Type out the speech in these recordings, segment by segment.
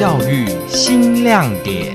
教育新亮点。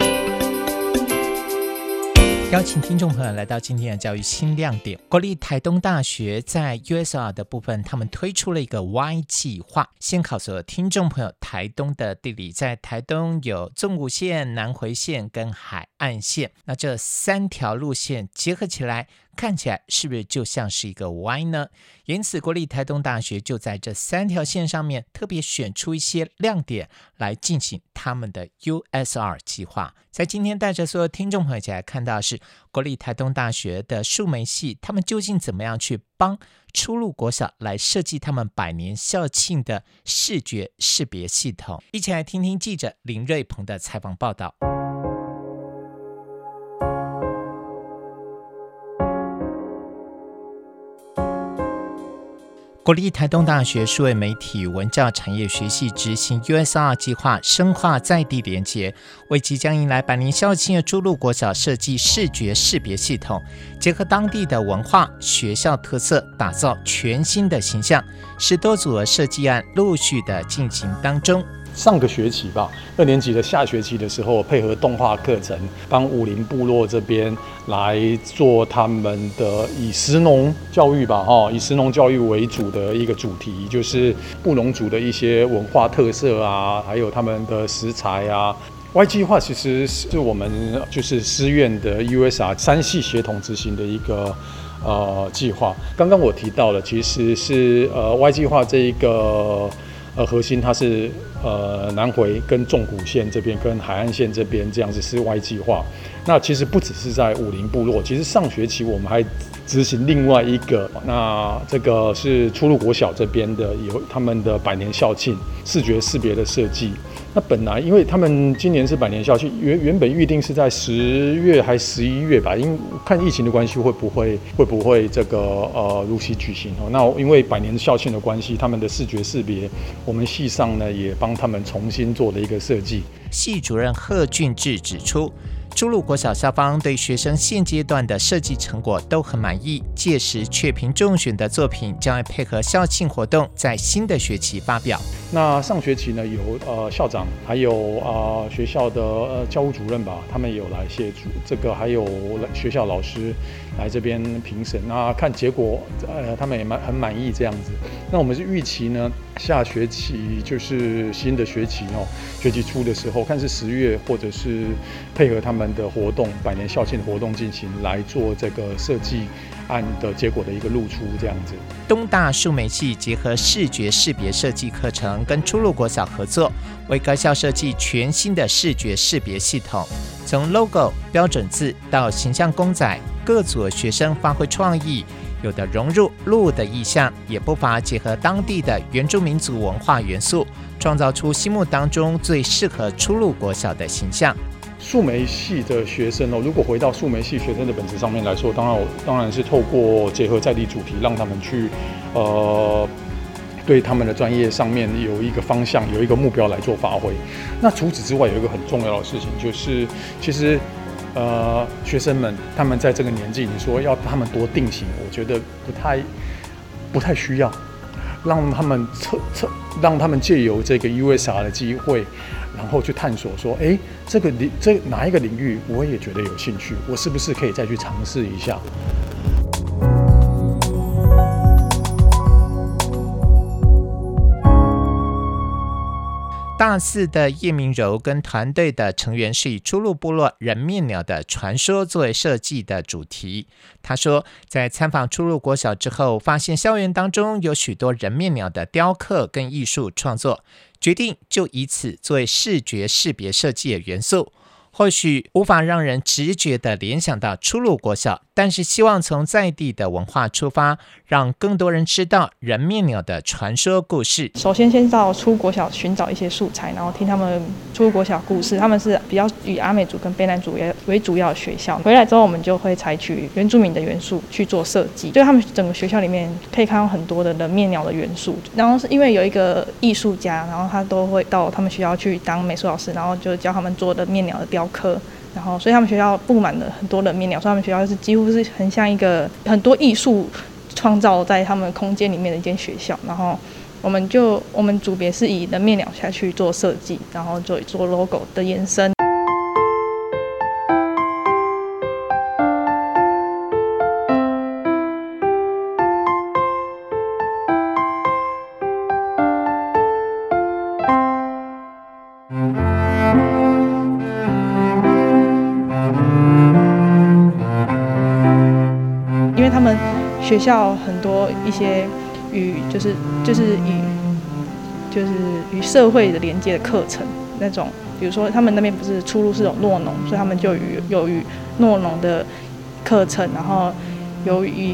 邀请听众朋友来到今天的教育新亮点。国立台东大学在 USR 的部分，他们推出了一个 Y 计划。先考所有听众朋友，台东的地理在台东有纵谷线、南回线跟海岸线，那这三条路线结合起来。看起来是不是就像是一个 Y 呢？因此，国立台东大学就在这三条线上面特别选出一些亮点来进行他们的 USR 计划。在今天带着所有听众朋友一起来看到的是国立台东大学的数媒系，他们究竟怎么样去帮初入国小来设计他们百年校庆的视觉识别系统？一起来听听记者林瑞鹏的采访报道。国立台东大学数位媒体文教产业学系执行 USR 计划，深化在地连结，为即将迎来百年校庆的诸鹿国小设计视觉识别系统，结合当地的文化、学校特色，打造全新的形象。十多组的设计案陆续的进行当中。上个学期吧，二年级的下学期的时候，配合动画课程，帮武林部落这边来做他们的以食农教育吧，哈，以食农教育为主的一个主题，就是布农族的一些文化特色啊，还有他们的食材啊。Y 计划其实是我们就是师院的 USR 三系协同执行的一个呃计划。刚刚我提到了，其实是呃 Y 计划这一个。呃，核心它是呃南回跟纵谷线这边跟海岸线这边这样子是 Y 计划。那其实不只是在武林部落，其实上学期我们还执行另外一个，那这个是出入国小这边的有他们的百年校庆视觉识别的设计。那本来因为他们今年是百年校庆，原原本预定是在十月还十一月吧，因看疫情的关系会不会会不会这个呃如期举行哦？那因为百年校庆的关系，他们的视觉识别，我们系上呢也帮他们重新做了一个设计。系主任贺俊志指出。初鹿国小校方对学生现阶段的设计成果都很满意，届时确评中选的作品将会配合校庆活动，在新的学期发表。那上学期呢，有呃校长，还有啊、呃、学校的呃教务主任吧，他们有来协助这个，还有学校老师来这边评审，那看结果，呃他们也蛮很满意这样子。那我们是预期呢，下学期就是新的学期哦，学期初的时候，看是十月或者是配合他们。的活动，百年校庆活动进行来做这个设计案的结果的一个露出，这样子。东大数媒系结合视觉识别设计课程，跟初鹿国小合作，为该校设计全新的视觉识别系统，从 logo 标准字到形象公仔，各组学生发挥创意，有的融入鹿的意象，也不乏结合当地的原住民族文化元素，创造出心目当中最适合出入国小的形象。数媒系的学生哦，如果回到数媒系学生的本质上面来说，当然我当然是透过结合在地主题，让他们去呃对他们的专业上面有一个方向，有一个目标来做发挥。那除此之外，有一个很重要的事情，就是其实呃学生们他们在这个年纪，你说要他们多定型，我觉得不太不太需要，让他们测测，让他们借由这个 USR 的机会。然后去探索说，哎，这个领这哪一个领域我也觉得有兴趣，我是不是可以再去尝试一下？大四的叶明柔跟团队的成员是以初鹿部落人面鸟的传说作为设计的主题。他说，在参访初鹿国小之后，发现校园当中有许多人面鸟的雕刻跟艺术创作。决定就以此作为视觉识别设计的元素，或许无法让人直觉地联想到出鹿国小。但是希望从在地的文化出发，让更多人知道人面鸟的传说故事。首先，先到出国小寻找一些素材，然后听他们出鹿国小故事。他们是比较以阿美族跟卑南族为为主要学校。回来之后，我们就会采取原住民的元素去做设计。就他们整个学校里面可以看到很多的人面鸟的元素。然后是因为有一个艺术家，然后他都会到他们学校去当美术老师，然后就教他们做的面鸟的雕科。然后，所以他们学校布满了很多人面鸟，所以他们学校是几乎是很像一个很多艺术创造在他们空间里面的一间学校。然后我们就我们组别是以人面鸟下去做设计，然后做做 logo 的延伸。学校很多一些与就是就是与就是与社会的连接的课程那种，比如说他们那边不是出入是有酪农，所以他们就与有与酪农的课程，然后由于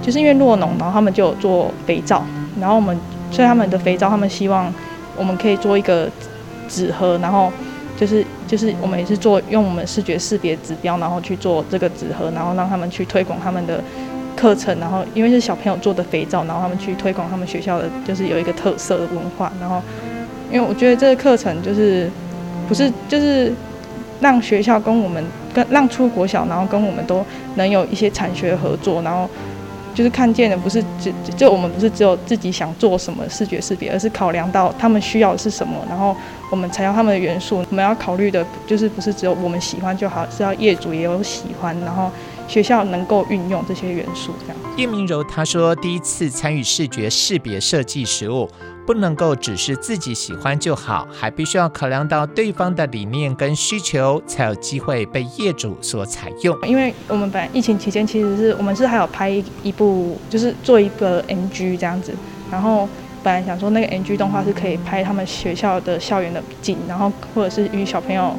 就是因为酪农，然后他们就有做肥皂，然后我们所以他们的肥皂，他们希望我们可以做一个纸盒，然后就是就是我们也是做用我们视觉识别指标，然后去做这个纸盒，然后让他们去推广他们的。课程，然后因为是小朋友做的肥皂，然后他们去推广他们学校的，就是有一个特色的文化。然后，因为我觉得这个课程就是不是就是让学校跟我们跟让出国小，然后跟我们都能有一些产学合作，然后就是看见的不是只就我们不是只有自己想做什么视觉识别，而是考量到他们需要的是什么，然后我们采用他们的元素。我们要考虑的就是不是只有我们喜欢就好，是要业主也有喜欢，然后。学校能够运用这些元素，这样。叶明柔她说，第一次参与视觉识别设计实务，不能够只是自己喜欢就好，还必须要考量到对方的理念跟需求，才有机会被业主所采用。因为我们本来疫情期间，其实是我们是还有拍一部，就是做一个 NG 这样子，然后本来想说那个 NG 动画是可以拍他们学校的校园的景，然后或者是与小朋友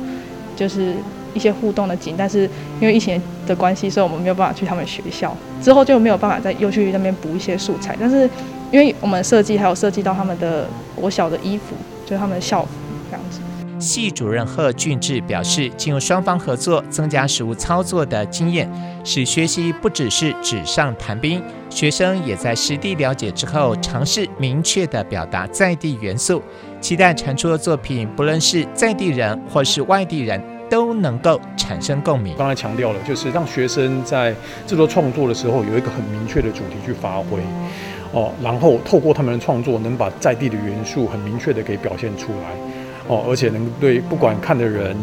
就是。一些互动的景，但是因为疫情的关系，所以我们没有办法去他们学校。之后就没有办法再又去那边补一些素材。但是因为我们设计还有设计到他们的国小的衣服，就是他们的校服这样子。系主任贺俊志表示，经由双方合作，增加实物操作的经验，使学习不只是纸上谈兵。学生也在实地了解之后，尝试明确地表达在地元素，期待产出的作品，不论是在地人或是外地人。都能够产生共鸣。刚才强调了，就是让学生在制作创作的时候有一个很明确的主题去发挥，哦，然后透过他们的创作，能把在地的元素很明确的给表现出来，哦，而且能对不管看的人，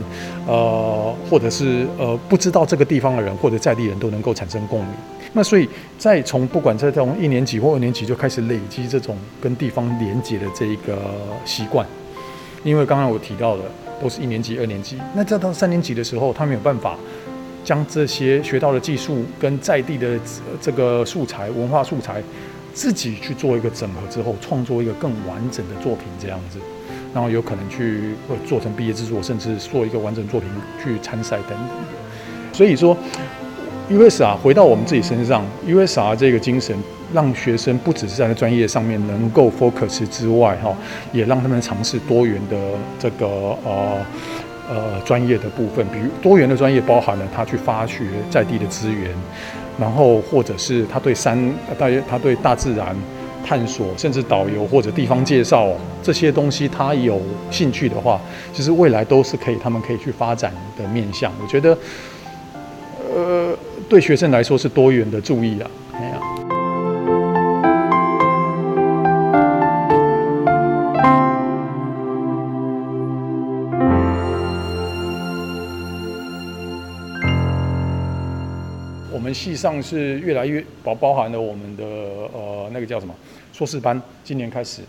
呃，或者是呃不知道这个地方的人或者在地人都能够产生共鸣。那所以，在从不管在从一年级或二年级就开始累积这种跟地方连接的这一个习惯，因为刚刚我提到的。都是一年级、二年级，那再到三年级的时候，他没有办法将这些学到的技术跟在地的这个素材、文化素材，自己去做一个整合之后，创作一个更完整的作品这样子，然后有可能去做成毕业制作，甚至做一个完整作品去参赛等等。所以说。USR 回到我们自己身上，USR 这个精神，让学生不只是在专业上面能够 focus 之外，哈，也让他们尝试多元的这个呃呃专业的部分。比如多元的专业包含了他去发掘在地的资源，然后或者是他对山大约他对大自然探索，甚至导游或者地方介绍这些东西，他有兴趣的话，其实未来都是可以他们可以去发展的面向。我觉得，呃。对学生来说是多元的注意啊，哎呀。我们系上是越来越包包含了我们的呃那个叫什么硕士班，今年开始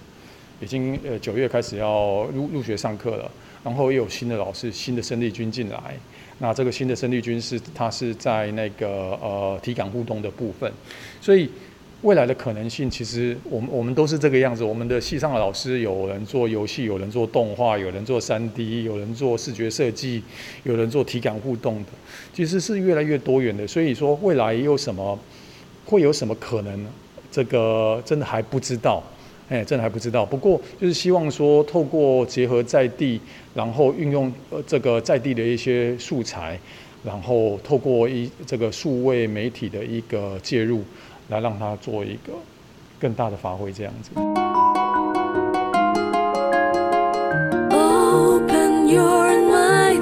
已经呃九月开始要入入学上课了，然后又有新的老师、新的生力军进来。那这个新的生力军是它是在那个呃体感互动的部分，所以未来的可能性其实我们我们都是这个样子。我们的系上的老师有人做游戏，有人做动画，有人做三 D，有人做视觉设计，有人做体感互动的，其实是越来越多元的。所以说未来有什么会有什么可能？这个真的还不知道。哎，真的还不知道。不过就是希望说，透过结合在地，然后运用呃这个在地的一些素材，然后透过一这个数位媒体的一个介入，来让它做一个更大的发挥，这样子。Open your mind